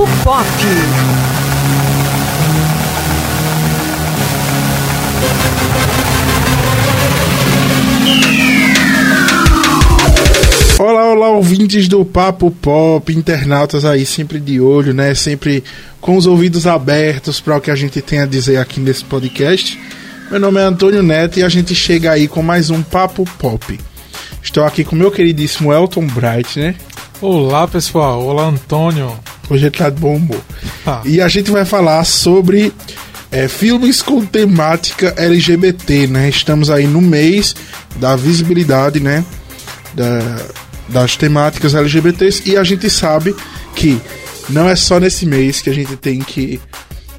Papo Pop. Olá, olá, ouvintes do Papo Pop, internautas aí sempre de olho, né? Sempre com os ouvidos abertos para o que a gente tem a dizer aqui nesse podcast. Meu nome é Antônio Neto e a gente chega aí com mais um Papo Pop. Estou aqui com meu queridíssimo Elton Bright, né? Olá pessoal, olá Antônio. Hoje ele tá de bom humor. Ah. E a gente vai falar sobre é, filmes com temática LGBT, né? Estamos aí no mês da visibilidade, né? Da, das temáticas LGBTs e a gente sabe que não é só nesse mês que a gente tem que,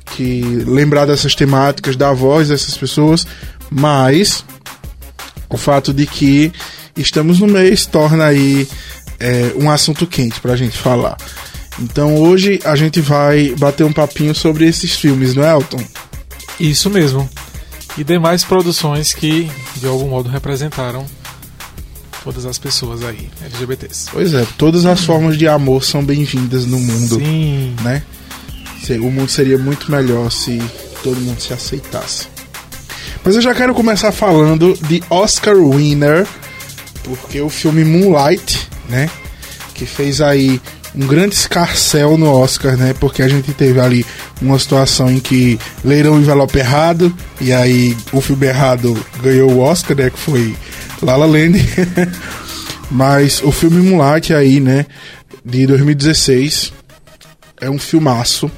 que lembrar dessas temáticas, dar voz a essas pessoas, mas o fato de que estamos no mês torna aí é, um assunto quente pra gente falar. Então hoje a gente vai bater um papinho sobre esses filmes, não é, Elton? Isso mesmo. E demais produções que de algum modo representaram todas as pessoas aí, LGBTs. Pois é, todas as formas de amor são bem-vindas no mundo, Sim. né? O mundo seria muito melhor se todo mundo se aceitasse. Mas eu já quero começar falando de Oscar Winner, porque o filme Moonlight, né? Que fez aí um grande escarcel no Oscar, né? Porque a gente teve ali uma situação em que leram o envelope errado, e aí o filme errado ganhou o Oscar, né? Que foi La La Land. Mas o filme Moonlight aí, né? De 2016, é um filmaço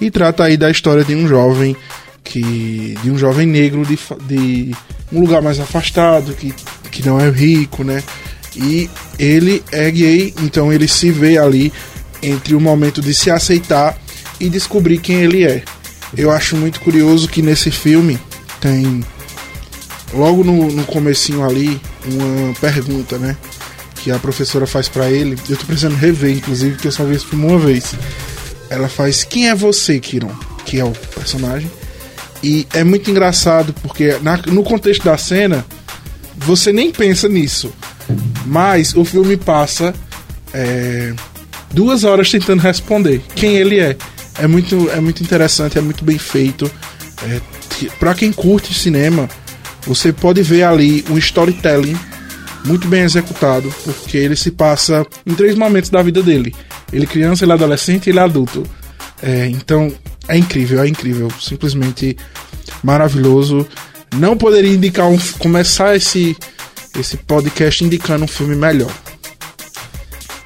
e trata aí da história de um jovem que de um jovem negro de, de um lugar mais afastado que, que não é rico, né? E ele é gay, então ele se vê ali entre o momento de se aceitar e descobrir quem ele é. Eu acho muito curioso que nesse filme tem logo no, no comecinho ali uma pergunta, né? Que a professora faz pra ele. Eu tô precisando rever, inclusive, porque eu só vi esse filme uma vez. Ela faz Quem é você, Kiron? Que é o personagem. E é muito engraçado, porque na- no contexto da cena, você nem pensa nisso. Mas o filme passa é, duas horas tentando responder quem ele é. É muito, é muito interessante, é muito bem feito. É, pra quem curte cinema, você pode ver ali um storytelling muito bem executado, porque ele se passa em três momentos da vida dele. Ele criança, ele adolescente e ele adulto. É, então, é incrível, é incrível. Simplesmente maravilhoso. Não poderia indicar um, começar esse, esse podcast indicando um filme melhor.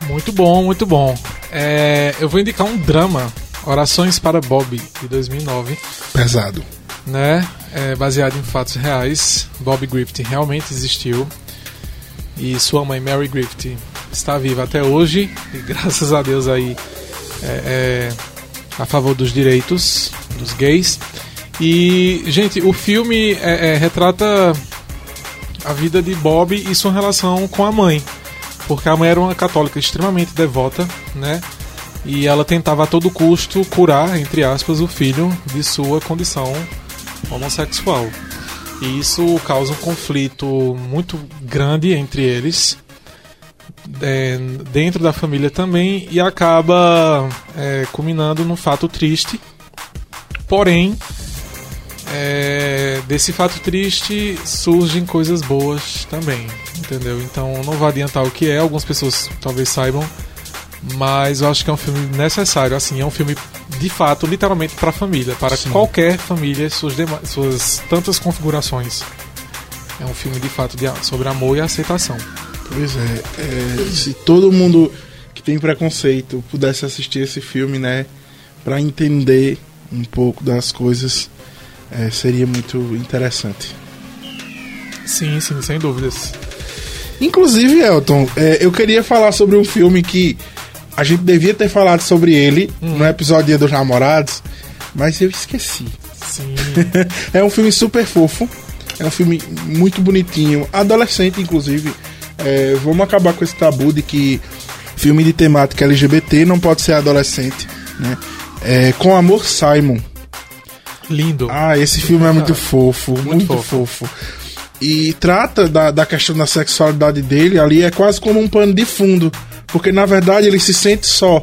Muito bom, muito bom. É, eu vou indicar um drama, Orações para Bob, de 2009, Pesado. né? É, baseado em fatos reais. Bob Griffith realmente existiu. E sua mãe, Mary Griffith, está viva até hoje. E graças a Deus aí é, é, a favor dos direitos dos gays. E, gente, o filme é, é, retrata a vida de Bob e sua relação com a mãe. Porque a mãe era uma católica extremamente devota, né? E ela tentava a todo custo curar, entre aspas, o filho de sua condição homossexual. E isso causa um conflito muito grande entre eles, é, dentro da família também, e acaba é, culminando num fato triste. Porém, é, desse fato triste surgem coisas boas também, entendeu? Então não vou adiantar o que é, algumas pessoas talvez saibam, mas eu acho que é um filme necessário, assim, é um filme de fato, literalmente para a família, para Sim. qualquer família, suas, suas tantas configurações. É um filme de fato de, sobre amor e aceitação. Pois é, é, se todo mundo que tem preconceito pudesse assistir esse filme, né, Pra entender um pouco das coisas, é, seria muito interessante. Sim, sim, sem dúvidas. Inclusive, Elton, é, eu queria falar sobre um filme que a gente devia ter falado sobre ele no episódio Dia dos Namorados, mas eu esqueci. Sim, é um filme super fofo, é um filme muito bonitinho, adolescente, inclusive. É, vamos acabar com esse tabu de que filme de temática LGBT não pode ser adolescente, né? É, com Amor Simon. Lindo. Ah, esse filme é muito fofo, muito, fofo. fofo. E trata da, da questão da sexualidade dele ali, é quase como um pano de fundo. Porque na verdade ele se sente só.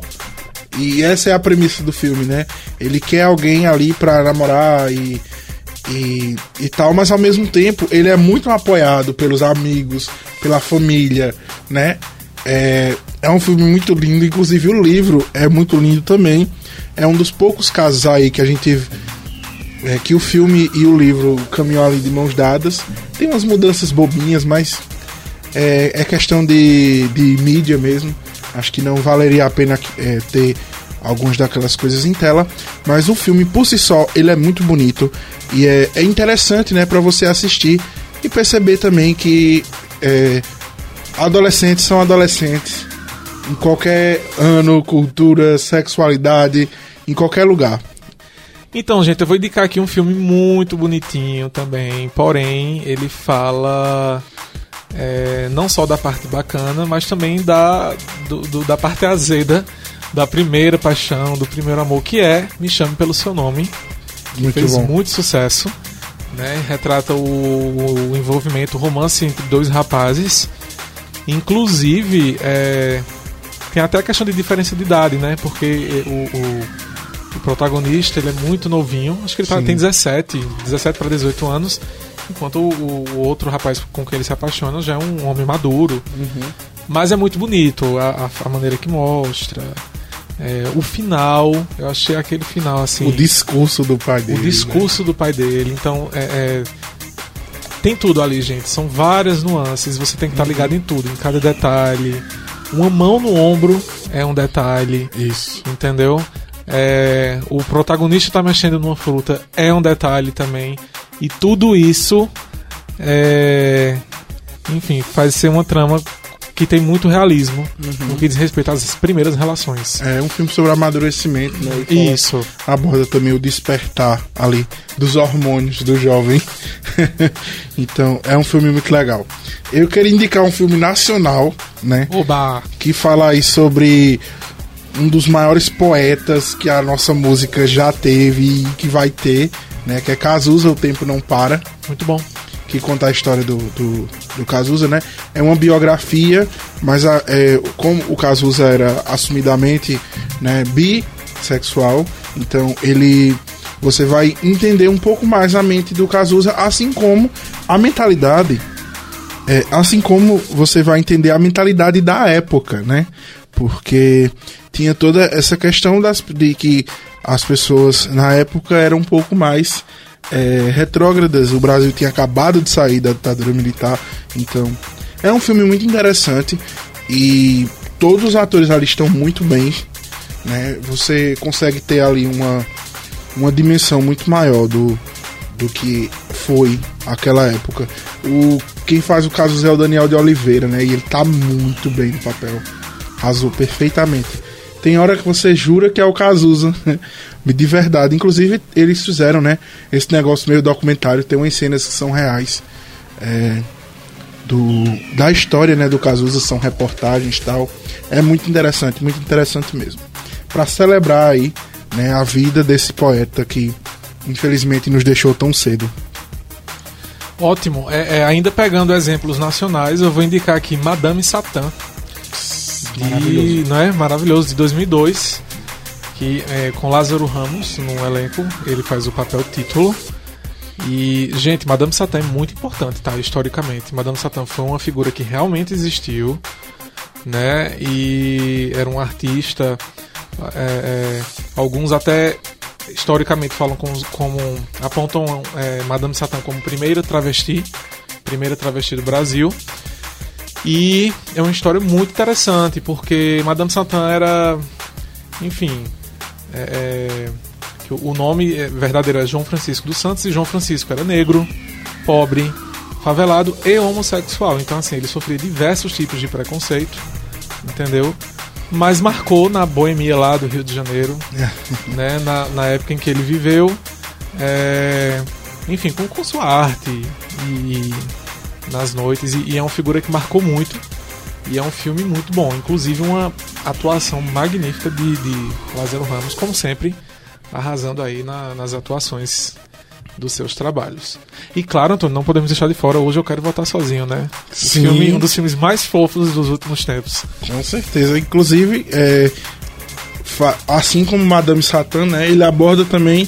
E essa é a premissa do filme, né? Ele quer alguém ali pra namorar e, e, e tal, mas ao mesmo tempo ele é muito apoiado pelos amigos, pela família, né? É, é um filme muito lindo, inclusive o livro é muito lindo também. É um dos poucos casos aí que a gente é, que o filme e o livro caminham ali de mãos dadas. Tem umas mudanças bobinhas, mas é, é questão de, de mídia mesmo. Acho que não valeria a pena é, ter algumas daquelas coisas em tela, mas o filme por si só ele é muito bonito e é, é interessante, né, para você assistir e perceber também que é, adolescentes são adolescentes em qualquer ano, cultura, sexualidade, em qualquer lugar. Então, gente, eu vou indicar aqui um filme muito bonitinho também, porém, ele fala é, não só da parte bacana, mas também da, do, do, da parte azeda da primeira paixão, do primeiro amor, que é Me Chame Pelo Seu Nome, que muito fez bom. muito sucesso. Né? Retrata o, o, envolvimento, o romance entre dois rapazes. Inclusive, é, tem até a questão de diferença de idade, né? Porque o, o o protagonista ele é muito novinho, acho que ele tá, tem 17, 17 para 18 anos, enquanto o, o, outro rapaz com quem ele se apaixona já é um homem maduro. Uhum. Mas é muito bonito a, a maneira que mostra. É, o final, eu achei aquele final assim. O discurso do pai dele. O discurso né? do pai dele. Então, é, é, tem tudo ali, gente. São várias nuances. Você tem que estar tá ligado em tudo, em cada detalhe. Uma mão no ombro é um detalhe. Isso. Entendeu? É, o protagonista está mexendo numa fruta é um detalhe também. E tudo isso, é, enfim, faz ser uma trama que tem muito realismo uhum. no que diz respeito às primeiras relações. É um filme sobre amadurecimento, né? E Isso. Aborda também o despertar ali dos hormônios do jovem. então, é um filme muito legal. Eu queria indicar um filme nacional, né? Oba! Que fala aí sobre um dos maiores poetas que a nossa música já teve e que vai ter, né? Que é Cazuza, O Tempo Não Para. Muito bom. Que conta a história do, do, do Cazuza, né? É uma biografia, mas a, é, como o Cazuza era assumidamente né, bissexual, então ele você vai entender um pouco mais a mente do Cazuza, assim como a mentalidade, é, assim como você vai entender a mentalidade da época, né? Porque tinha toda essa questão das, de que as pessoas na época eram um pouco mais é, retrógradas. O Brasil tinha acabado de sair da ditadura militar, então é um filme muito interessante e todos os atores ali estão muito bem. Né? Você consegue ter ali uma, uma dimensão muito maior do, do que foi aquela época. O, quem faz o caso é o Daniel de Oliveira, né? E ele tá muito bem no papel. Arrasou perfeitamente. Tem hora que você jura que é o Cazuza, de verdade. Inclusive, eles fizeram, né? Esse negócio meio documentário, tem umas cenas que são reais. É, do, da história né, do Cazuza, são reportagens e tal. É muito interessante, muito interessante mesmo. Para celebrar aí né, a vida desse poeta que infelizmente nos deixou tão cedo. Ótimo. É, é, ainda pegando exemplos nacionais, eu vou indicar aqui Madame Satã, de, não é? Maravilhoso, de 2002, que é, com Lázaro Ramos no elenco, ele faz o papel título. E, gente, Madame Satã é muito importante, tá? Historicamente. Madame Satã foi uma figura que realmente existiu, né? E era um artista. É, é, alguns até historicamente falam como, como apontam é, Madame Satã como primeira travesti, primeira travesti do Brasil. E é uma história muito interessante, porque Madame Satã era. Enfim. É, é, o nome verdadeiro é João Francisco dos Santos e João Francisco era negro, pobre, favelado e homossexual. Então, assim, ele sofria diversos tipos de preconceito, entendeu? Mas marcou na boemia lá do Rio de Janeiro, né? Na, na época em que ele viveu. É, enfim, com, com sua arte e nas noites e, e é uma figura que marcou muito e é um filme muito bom, inclusive uma atuação magnífica de, de Lázaro Ramos, como sempre, arrasando aí na, nas atuações dos seus trabalhos. E claro, Antônio, não podemos deixar de fora, hoje eu quero votar sozinho, né? Sim. Filme, um dos filmes mais fofos dos últimos tempos. Com certeza, inclusive, é, assim como Madame Satã, né, ele aborda também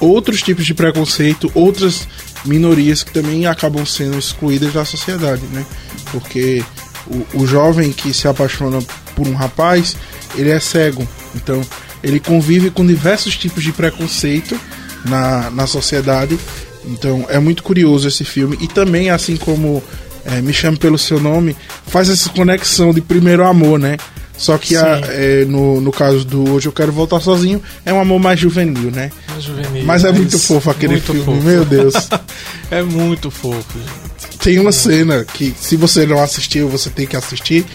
outros tipos de preconceito, outras minorias que também acabam sendo excluídas da sociedade, né? Porque o, o jovem que se apaixona por um rapaz, ele é cego, então ele convive com diversos tipos de preconceito na, na sociedade. Então é muito curioso esse filme e também assim como é, me chame pelo seu nome faz essa conexão de primeiro amor, né? Só que a, é, no, no caso do Hoje Eu Quero Voltar Sozinho, é um amor mais juvenil, né? Juvenil. Mas é muito fofo aquele muito filme, fofo. meu Deus. é muito fofo, gente. Tem uma cena que, se você não assistiu, você tem que assistir,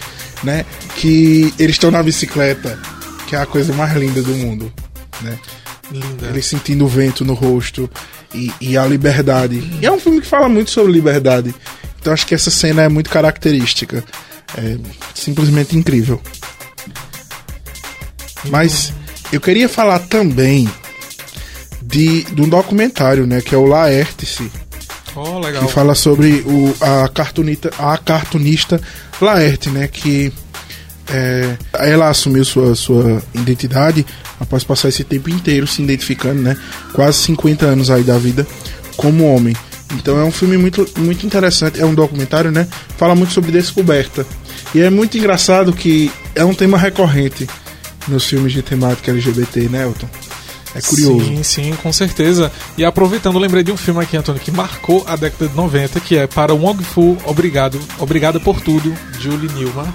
né? Que eles estão na bicicleta, que é a coisa mais linda do mundo, né? Linda. Eles sentindo o vento no rosto e, e a liberdade. E é um filme que fala muito sobre liberdade. Então acho que essa cena é muito característica. É simplesmente incrível. Mas eu queria falar também de, de um documentário, né? Que é o Laertice, Oh, legal. que fala sobre o, a, cartunita, a cartunista Laerte, né? Que é, ela assumiu sua, sua identidade após passar esse tempo inteiro se identificando, né? Quase 50 anos aí da vida como homem. Então é um filme muito, muito interessante, é um documentário, né? Fala muito sobre descoberta. E é muito engraçado que é um tema recorrente nos filmes de temática LGBT, né, Elton? É curioso. Sim, sim, com certeza. E aproveitando, lembrei de um filme aqui, Antônio, que marcou a década de 90, que é Para Wong Fu, Obrigado, Obrigada por Tudo, Julie Newmar.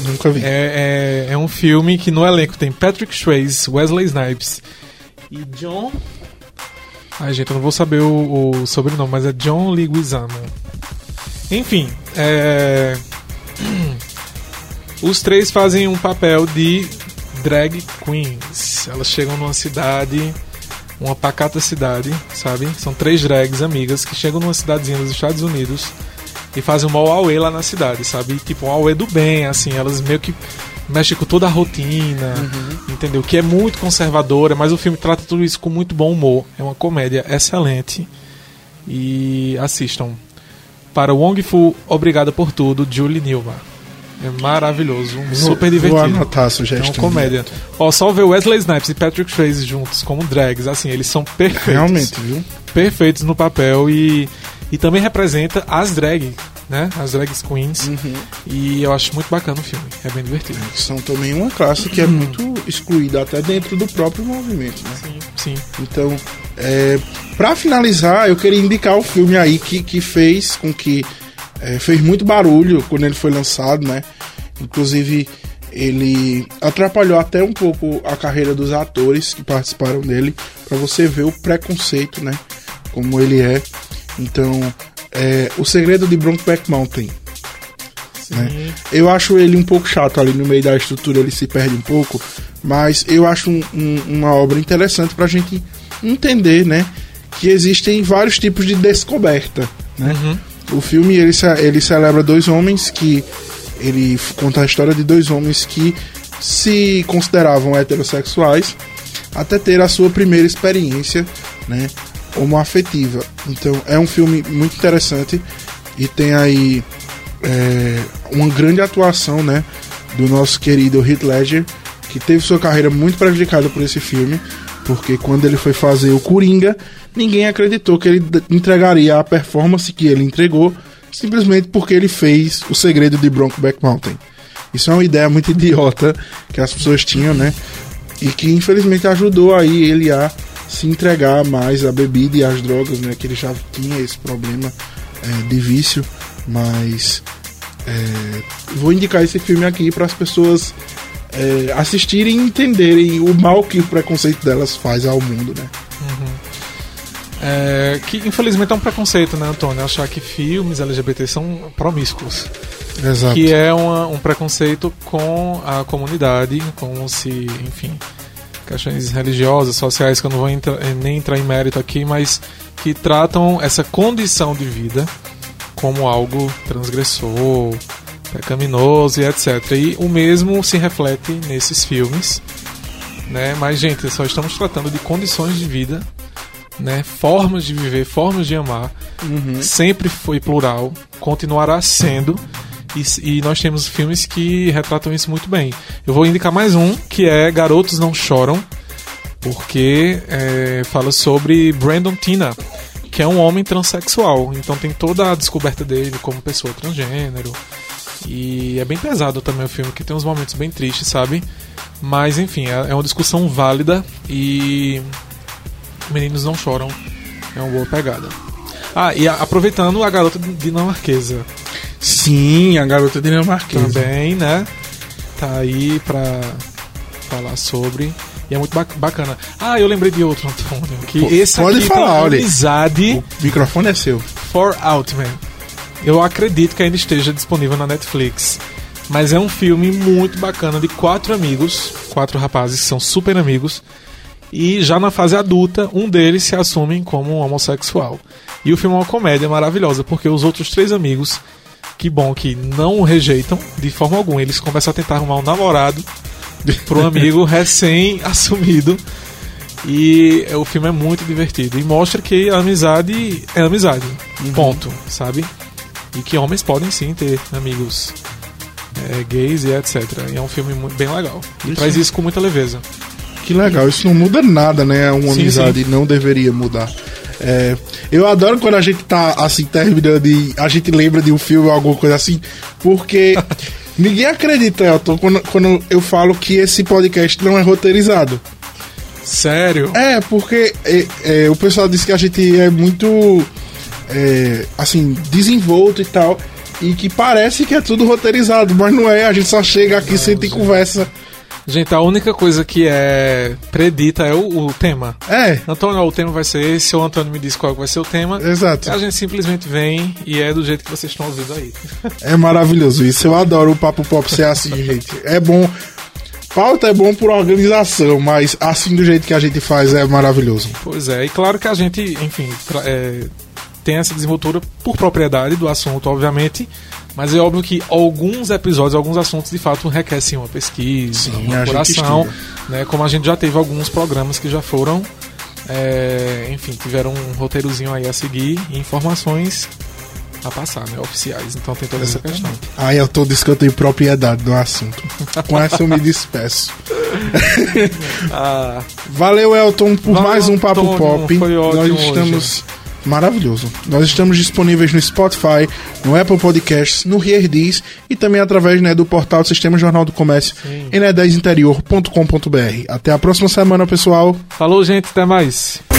Nunca vi. É, é, é um filme que no elenco tem Patrick Swayze, Wesley Snipes e John... Ai, gente, eu não vou saber o, o sobrenome, mas é John Leguizamo. Enfim, é... Os três fazem um papel de drag queens. Elas chegam numa cidade, uma pacata cidade, sabe? São três drags amigas que chegam numa cidadezinha dos Estados Unidos e fazem um mau auê lá na cidade, sabe? Tipo, um auê do bem, assim. Elas meio que mexem com toda a rotina, entendeu? Que é muito conservadora, mas o filme trata tudo isso com muito bom humor. É uma comédia excelente. E assistam. Para Wong Fu, Obrigada por Tudo, Julie Newmar. É maravilhoso, um super divertido. Vou anotar a É sugestão. uma comédia. Ó, só ver Wesley Snipes e Patrick Swayze juntos como drags, assim, eles são perfeitos. Realmente, viu? Perfeitos no papel e, e também representa as drag, né? As drag queens. Uhum. E eu acho muito bacana o filme. É bem divertido. São também uma classe que é muito excluída até dentro do próprio movimento, né? Sim, sim. Então, é, para finalizar, eu queria indicar o filme aí que, que fez com que é, fez muito barulho quando ele foi lançado, né? Inclusive, ele atrapalhou até um pouco a carreira dos atores que participaram dele, para você ver o preconceito, né? Como ele é. Então, é, o segredo de Brokeback Mountain. né? Eu acho ele um pouco chato ali no meio da estrutura, ele se perde um pouco, mas eu acho um- um- uma obra interessante pra gente entender, né? Que existem vários tipos de descoberta, né? Uhum. O filme ele, ele celebra dois homens que ele conta a história de dois homens que se consideravam heterossexuais até ter a sua primeira experiência, né, homoafetiva. Então é um filme muito interessante e tem aí é, uma grande atuação, né, do nosso querido Heath Ledger, que teve sua carreira muito prejudicada por esse filme, porque quando ele foi fazer o Coringa, ninguém acreditou que ele entregaria a performance que ele entregou, simplesmente porque ele fez o segredo de Brokeback Mountain. Isso é uma ideia muito idiota que as pessoas tinham, né? E que infelizmente ajudou aí ele a se entregar mais à bebida e às drogas, né? Que ele já tinha esse problema é, de vício, mas é, vou indicar esse filme aqui para as pessoas é, assistirem e entenderem o mal que o preconceito delas faz ao mundo, né? É, que infelizmente é um preconceito, né, Antônio? Achar que filmes LGBT são promíscuos. Exato. Que é uma- um preconceito com a comunidade, como se, enfim, questões religiosas, sociais, que eu não vou entra- eh, nem entrar em mérito aqui, mas que tratam essa condição de vida como algo transgressor, pecaminoso e etc. E o mesmo se reflete nesses filmes, né? Mas, gente, só estamos tratando de condições de vida, né? Formas de viver, formas de amar, Uhum. sempre foi plural, continuará sendo. E, e, nós temos filmes que retratam isso muito bem. Eu vou indicar mais um, que é Garotos Não Choram, porque é, fala sobre Brandon Tina, que é um homem transexual. Então tem toda a descoberta dele como pessoa transgênero. E é bem pesado também o filme, que tem uns momentos bem tristes, sabe? Mas enfim, é, é uma discussão válida e Meninos Não Choram é uma boa pegada. Ah, e aproveitando a garota dinamarquesa. Sim, a garota dinamarquesa. Também, né? Tá aí pra falar sobre. E é muito bacana. Ah, eu lembrei de outro, Antônio. Que Pô, esse pode aqui falar, olha. Amizade. O microfone é seu. For Outman. Eu acredito que ainda esteja disponível na Netflix. Mas é um filme muito bacana de quatro amigos, quatro rapazes que são super amigos. E já na fase adulta, um deles se assume como um homossexual. E o filme é uma comédia maravilhosa, porque os outros três amigos, que bom que não o rejeitam de forma alguma, eles começam a tentar arrumar um namorado pro amigo recém-assumido. E o filme é muito divertido. E mostra que a amizade é amizade. Uhum. Ponto, sabe? E que homens podem sim ter amigos é, gays e etc. E é um filme muito, bem legal. E isso. traz isso com muita leveza. Que legal, isso não muda nada, né? Uma sim, amizade sim. não deveria mudar. É, eu adoro quando a gente tá assim, terminando e a gente lembra de um filme ou alguma coisa assim, porque ninguém acredita, Elton, quando, quando eu falo que esse podcast não é roteirizado. Sério? É, porque é, é, o pessoal diz que a gente é muito é, assim, desenvolto e tal. E que parece que é tudo roteirizado, mas não é, a gente só chega aqui, senta e conversa. Gente, a única coisa que é predita é o, o, tema. É. Antônio, o tema vai ser esse, o Antônio me diz qual vai ser o tema. Exato. A gente simplesmente vem e é do jeito que vocês estão ouvindo aí. É maravilhoso isso. Eu adoro o Papo Pop ser assim, gente. É bom. Pauta é bom por organização, mas assim do jeito que a gente faz é maravilhoso. Pois é, e claro que a gente, enfim, é, tem essa desenvoltura por propriedade do assunto, obviamente, mas é óbvio que alguns episódios, alguns assuntos de fato requerem uma pesquisa, Sim, uma apuração, né? Como a gente já teve alguns programas que já foram, é, enfim, tiveram um roteirozinho aí a seguir e informações a passar, né? Oficiais. Então tem toda essa questão. Ah, eu tô dizendo que eu tenho propriedade do assunto. Com essa eu me despeço. ah, Valeu, Elton, por valeu, mais um Papo Antônio, Pop. Nós estamos. Hoje maravilhoso. Nós estamos disponíveis no Spotify, no Apple Podcasts, no Heardiz e também através né, do portal do Sistema Jornal do Comércio, em 10 interiorcombr Até a próxima semana, pessoal. Falou, gente. Até mais.